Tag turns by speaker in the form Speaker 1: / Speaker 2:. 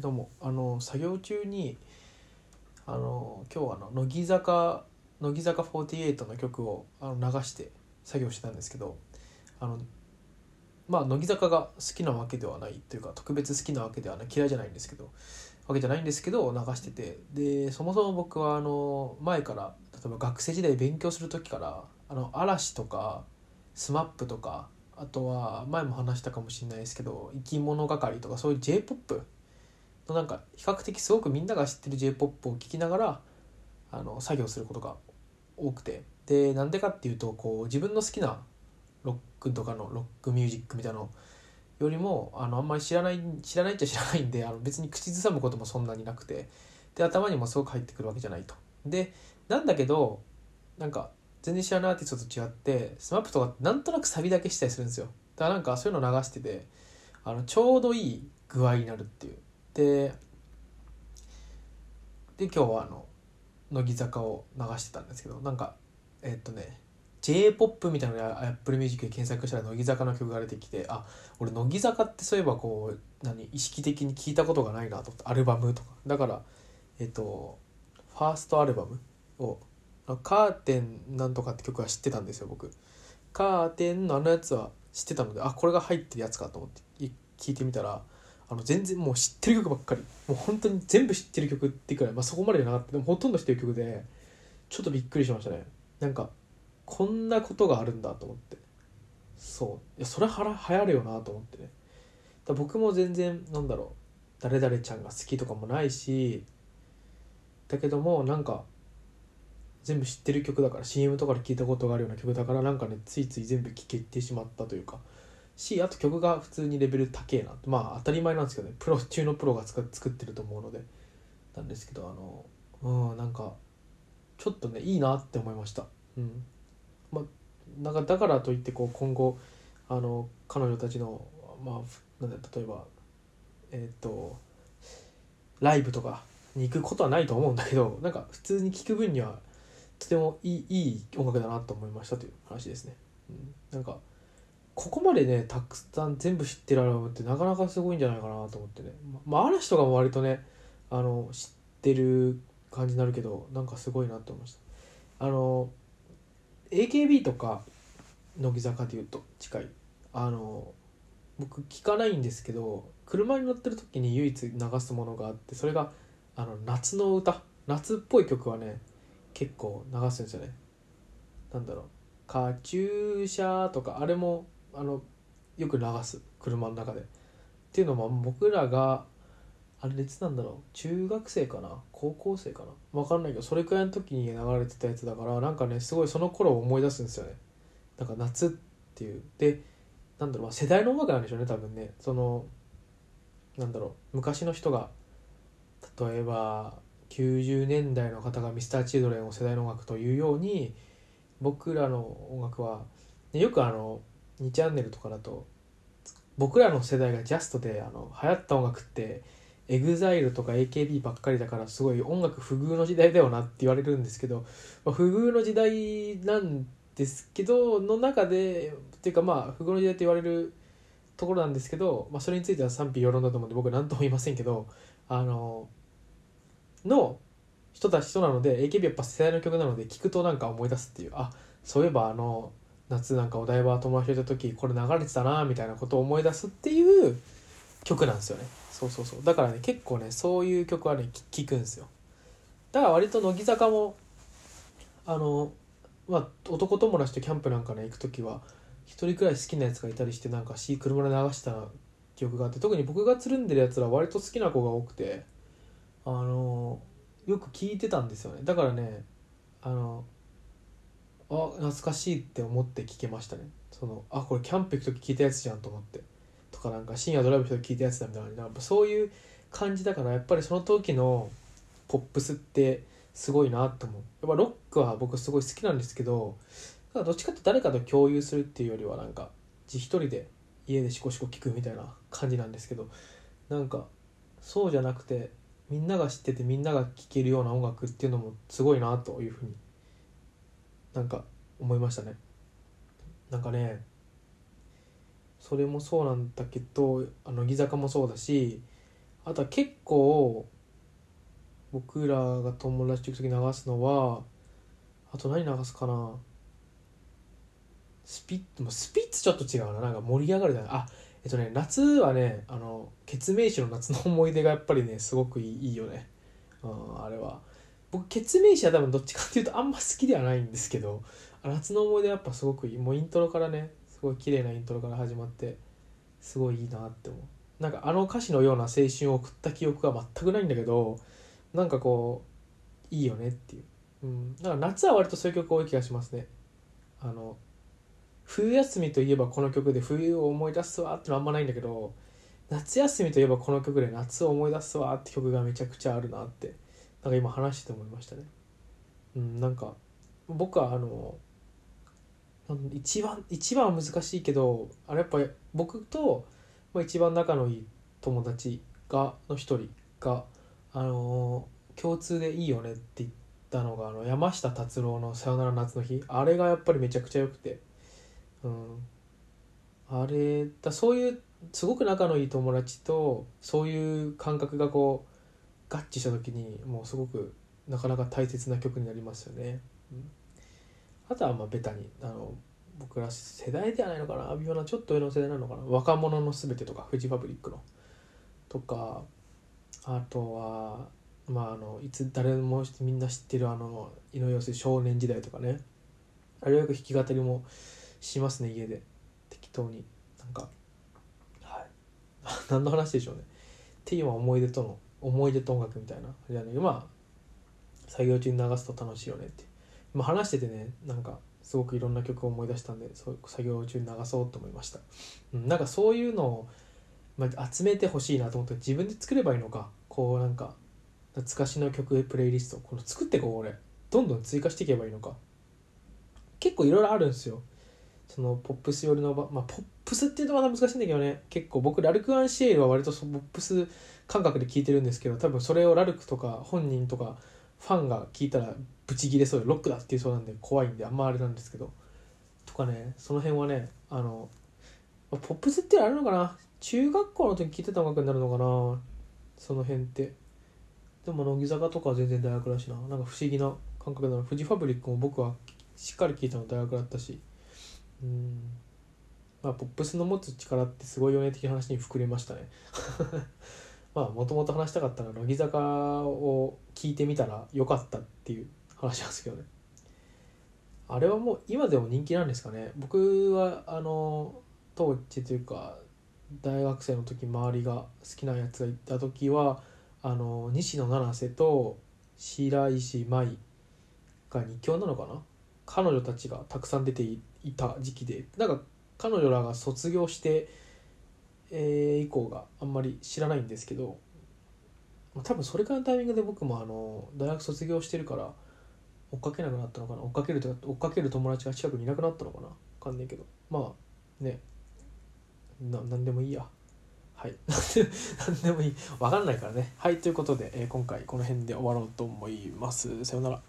Speaker 1: どうもあの作業中にあの今日はあの乃木坂乃木坂48の曲をあの流して作業してたんですけどあのまあ乃木坂が好きなわけではないというか特別好きなわけではない嫌いじゃないんですけどわけじゃないんですけど流しててでそもそも僕はあの前から例えば学生時代勉強する時からあの嵐とか SMAP とかあとは前も話したかもしれないですけど生き物係とかそういう j p o p のなんか比較的すごくみんなが知ってる j p o p を聴きながらあの作業することが多くて。でなんでかっていうとこう自分の好きなロックとかのロックミュージックみたいなのよりもあのあんまり知らない知らないっちゃ知らないんであの別に口ずさむこともそんなになくて。で頭にもすごく入ってくるわけじゃないと。でなんだけどなんか全然知らないアーティストと違って SMAP とかなんとなくサビだけしたりするんですよ。だからなんかそういうの流しててあのちょうどいい具合になるっていう。でで今日はあの乃木坂を流してたんですけどなんかえっとね j p o p みたいなの Apple Music で検索したら乃木坂の曲が出てきてあ俺乃木坂ってそういえばこう何意識的に聞いたことがないなと。思ってアルバムとか。だからえっとファーストアルバムをカーテンなんとかって曲は知ってたんですよ僕。カーテンのあのやつは知ってたのであこれが入ってるやつかと思って聞いてみたらあの全然もう知ってる曲ばっかり。もう本当に全部知ってる曲ってくらい、まあ、そこまでじゃなかった。でもほとんど知ってる曲でちょっとびっくりしましたね。なんかこんなことがあるんだと思って。そう。いやそれは流行るよなと思ってね。だ僕も全然なんだろう。誰々ちゃんが好きとかもないしだけどもなんか全部知ってる曲だから CM とかで聞いたことがあるような曲だからなんかねついつい全部聴けてしまったというか。しあと曲が普通にレベル高えなまあ当たり前なんですけどね。プロ中のプロが作ってると思うので。なんですけどあのうんなんかちょっとねいいなって思いました。うん。まあなんかだからといってこう今後あの彼女たちのまあなん例えばえっ、ー、とライブとかに行くことはないと思うんだけどなんか普通に聴く分にはとてもいいいい音楽だなと思いましたという話ですね。うん、なんかここまでねたくさん全部知ってるアルバムってなかなかすごいんじゃないかなと思ってね。まあ嵐とかも割とねあの知ってる感じになるけどなんかすごいなと思いました。あの AKB とか乃木坂でいうと近い。あの僕聞かないんですけど車に乗ってる時に唯一流すものがあってそれがあの夏の歌。夏っぽい曲はね結構流すんですよね。なんだろう「カチューシャ」とかあれもあのよく流す車の中で。っていうのも僕らがあれいつなんだろう中学生かな高校生かな分かんないけどそれくらいの時に流れてたやつだからなんかねすごいその頃を思い出すんですよね。なんか夏っていう。でなんだろう、まあ、世代の音楽なんでしょうね多分ね。そのなんだろう昔の人が例えば90年代の方が Mr.Children を世代の音楽というように僕らの音楽はねよくあの2チャンネルとかだと僕らの世代がジャストであの流行った音楽って EXILE とか AKB ばっかりだからすごい音楽不遇の時代だよなって言われるんですけど、まあ、不遇の時代なんですけどの中でっていうかまあ不遇の時代と言われるところなんですけど、まあ、それについては賛否両論だと思うんで僕何とも言いませんけどあのの人たちとなので AKB やっぱ世代の曲なので聴くとなんか思い出すっていう。あそういえばあの夏なんかお台場友達といた時これ流れてたなみたいなことを思い出すっていう曲なんですよね。そうそうそう。だからね結構ねそういう曲はね聴くんですよ。だから割と乃木坂もあのまあ男友達とキャンプなんかね行く時は一人くらい好きなやつがいたりしてなんか車で流した記憶があって特に僕がつるんでるやつら割と好きな子が多くてあのよく聞いてたんですよね。だからねあのあ懐かしいって思って聞けましたね。そのあこれキャンプ行く時聞いたやつじゃんと思って。とかなんか深夜ドライブ行く時聞いたやつだみたいな。やっぱそういう感じだからやっぱりその時のポップスってすごいなと思う。やっぱロックは僕すごい好きなんですけどどっちかって誰かと共有するっていうよりはなんか自一人で家でシコシコ聞くみたいな感じなんですけどなんかそうじゃなくてみんなが知っててみんなが聴けるような音楽っていうのもすごいなというふうになんか思いましたね。なんかねそれもそうなんだけどあ乃木坂もそうだしあとは結構僕らが友達と行く時流すのはあと何流すかな。スピッツもスピッツちょっと違うな。なんか盛り上がるじゃない。あえっとね夏はねあのケツメイシの夏の思い出がやっぱりねすごくいいいいよね、うん、あれは。僕ケメイシは多分どっちかっていうとあんま好きではないんですけど夏の思い出やっぱすごくいいもうイントロからねすごい綺麗なイントロから始まってすごいいいなって思う。なんかあの歌詞のような青春を送った記憶が全くないんだけどなんかこういいよねっていう、うん、だから夏は割とそういう曲多い気がしますね。あの冬休みといえばこの曲で冬を思い出すわってのあんまないんだけど夏休みといえばこの曲で夏を思い出すわって曲がめちゃくちゃあるなってなんか今話してて思いましたね。うんなんか僕はあの一番一番は難しいけどあれやっぱ僕と一番仲のいい友達がの一人があの共通でいいよねって言ったのがあの山下達郎の「さよなら夏の日」あれがやっぱりめちゃくちゃ良くて、うん、あれだそういうすごく仲のいい友達とそういう感覚がこう合致した時にもうすごくなかなか大切な曲になりますよね。うん。あとはまあベタにあの僕ら世代ではないのかな。微妙なちょっと上の世代なのかな。若者のすべてとかフジファブリックの。とかあとはまああのいつ誰もみんな知ってるあの井上陽水少年時代とかね。あれはよく弾き語りもしますね家で。適当に。なんかはい。何の話でしょうね。っていう思い出との思い出と音楽みたいな。じゃねまあ作業中に流すと楽しいよねって。まあ、話しててねなんかすごくいろんな曲を思い出したんでそう作業中に流そうと思いました、うん、なんかそういうのを、まあ、集めてほしいなと思って自分で作ればいいのかこうなんか懐かしの曲プレイリストこの作ってこう俺。どんどん追加していけばいいのか。結構いろいろあるんですよ。そのポップス寄りのまあポップスっていうとまだ難しいんだけどね。結構僕ラルク・アンシエルは割とそポップス感覚で聴いてるんですけど多分それをラルクとか本人とかファンが聞いたらブチギレそうでロックだって言うそうなんで怖いんであんまあれなんですけど。とかねその辺はねあのポップスってあるのかな？中学校の時聴いてた音楽になるのかな？その辺って。でも乃木坂とかは全然大学だしな。なんか不思議な感覚だな。フジファブリックも僕はしっかり聴いたの大学だったし。うん。まあポップスの持つ力ってすごいよね的な話に膨れましたね。まあもともと話したかったのは乃木坂を聞いてみたらよかったっていう話なんですけどね。あれはもう今でも人気なんですかね？僕はあの当時というか大学生の時周りが好きなやつがいた時はあの西野七瀬と白石麻衣が2強なのかな？彼女たちがたくさん出ていた時期でなんか彼女らが卒業してえー、以降があんまり知らないんですけど多分それからのタイミングで僕もあの大学卒業してるから追っかけなくなったのかな？追っかけると追っかける友達が近くにいなくなったのかな？分かんないけど。まあね。な何でもいいや。はい。何でもいい。分かんないからね。はいということで、えー、今回この辺で終わろうと思います。さようなら。